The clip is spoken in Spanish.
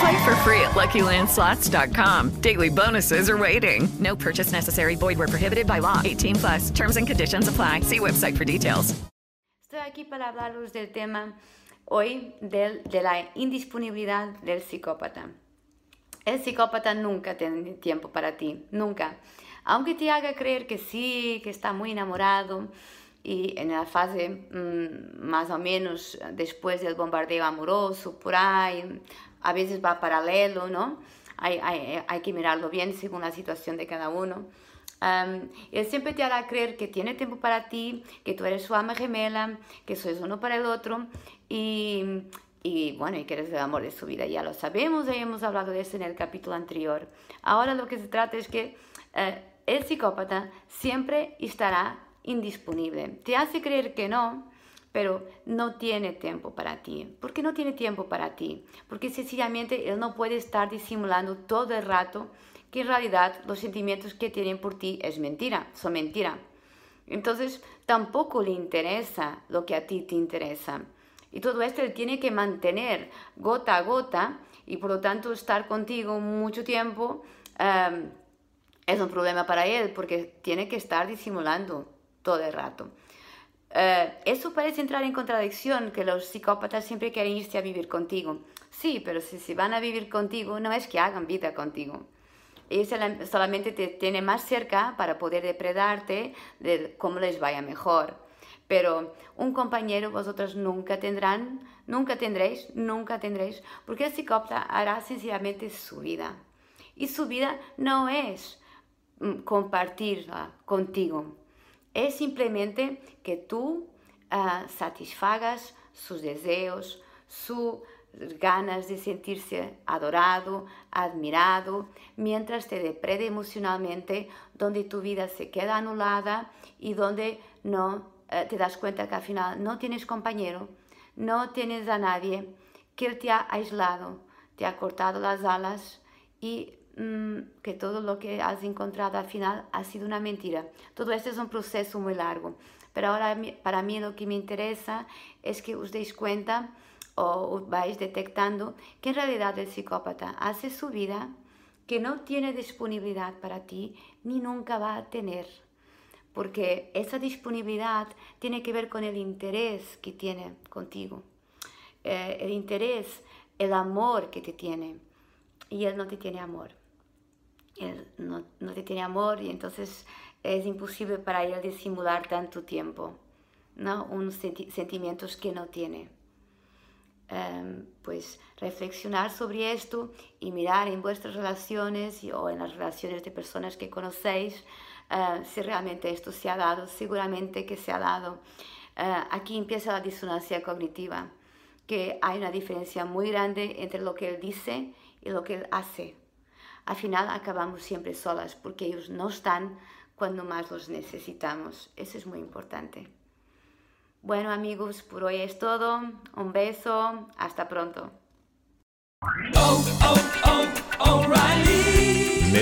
Play for free at LuckyLandSlots.com. Daily bonuses are waiting. No purchase necessary. Void where prohibited by law. 18 plus. Terms and conditions apply. See website for details. Estoy aquí para hablaros del tema hoy del, de la indisponibilidad del psicópata. El psicópata nunca tiene tiempo para ti, nunca. Aunque te haga creer que sí, que está muy enamorado y en la fase mmm, más o menos después del bombardeo amoroso, por ahí, a veces va paralelo, ¿no? Hay, hay, hay que mirarlo bien según la situación de cada uno. Um, él siempre te hará creer que tiene tiempo para ti, que tú eres su alma gemela, que sois uno para el otro y, y bueno, y que eres el amor de su vida. Ya lo sabemos, ya hemos hablado de eso en el capítulo anterior. Ahora lo que se trata es que uh, el psicópata siempre estará indisponible. Te hace creer que no, pero no tiene tiempo para ti. ¿Por qué no tiene tiempo para ti? Porque sencillamente él no puede estar disimulando todo el rato que en realidad los sentimientos que tienen por ti es mentira, son mentira. Entonces tampoco le interesa lo que a ti te interesa. Y todo esto él tiene que mantener gota a gota y por lo tanto estar contigo mucho tiempo um, es un problema para él porque tiene que estar disimulando todo el rato. Uh, eso parece entrar en contradicción, que los psicópatas siempre quieren irse a vivir contigo. Sí, pero si se van a vivir contigo, no es que hagan vida contigo. Ellos solamente te tienen más cerca para poder depredarte de cómo les vaya mejor. Pero un compañero vosotros nunca tendrán, nunca tendréis, nunca tendréis, porque el psicópata hará sencillamente su vida. Y su vida no es compartirla contigo. Es simplemente que tú uh, satisfagas sus deseos, sus ganas de sentirse adorado, admirado, mientras te deprede emocionalmente, donde tu vida se queda anulada y donde no uh, te das cuenta que al final no tienes compañero, no tienes a nadie, que él te ha aislado, te ha cortado las alas y que todo lo que has encontrado al final ha sido una mentira. Todo esto es un proceso muy largo. Pero ahora para mí lo que me interesa es que os deis cuenta o vais detectando que en realidad el psicópata hace su vida, que no tiene disponibilidad para ti ni nunca va a tener. Porque esa disponibilidad tiene que ver con el interés que tiene contigo. Eh, el interés, el amor que te tiene. Y él no te tiene amor él no, no, te tiene amor y entonces es imposible para él disimular tanto tiempo, ¿no? Unos senti sentimientos que no tiene. Um, pues reflexionar sobre esto y mirar en vuestras relaciones o en las relaciones de personas que conocéis uh, si realmente esto se ha dado, seguramente que se ha dado. Uh, aquí empieza la disonancia cognitiva, que hay una diferencia muy grande entre lo que él dice y lo que él hace al final acabamos siempre solas porque ellos no están cuando más los necesitamos. Eso es muy importante. Bueno amigos, por hoy es todo. Un beso. Hasta pronto.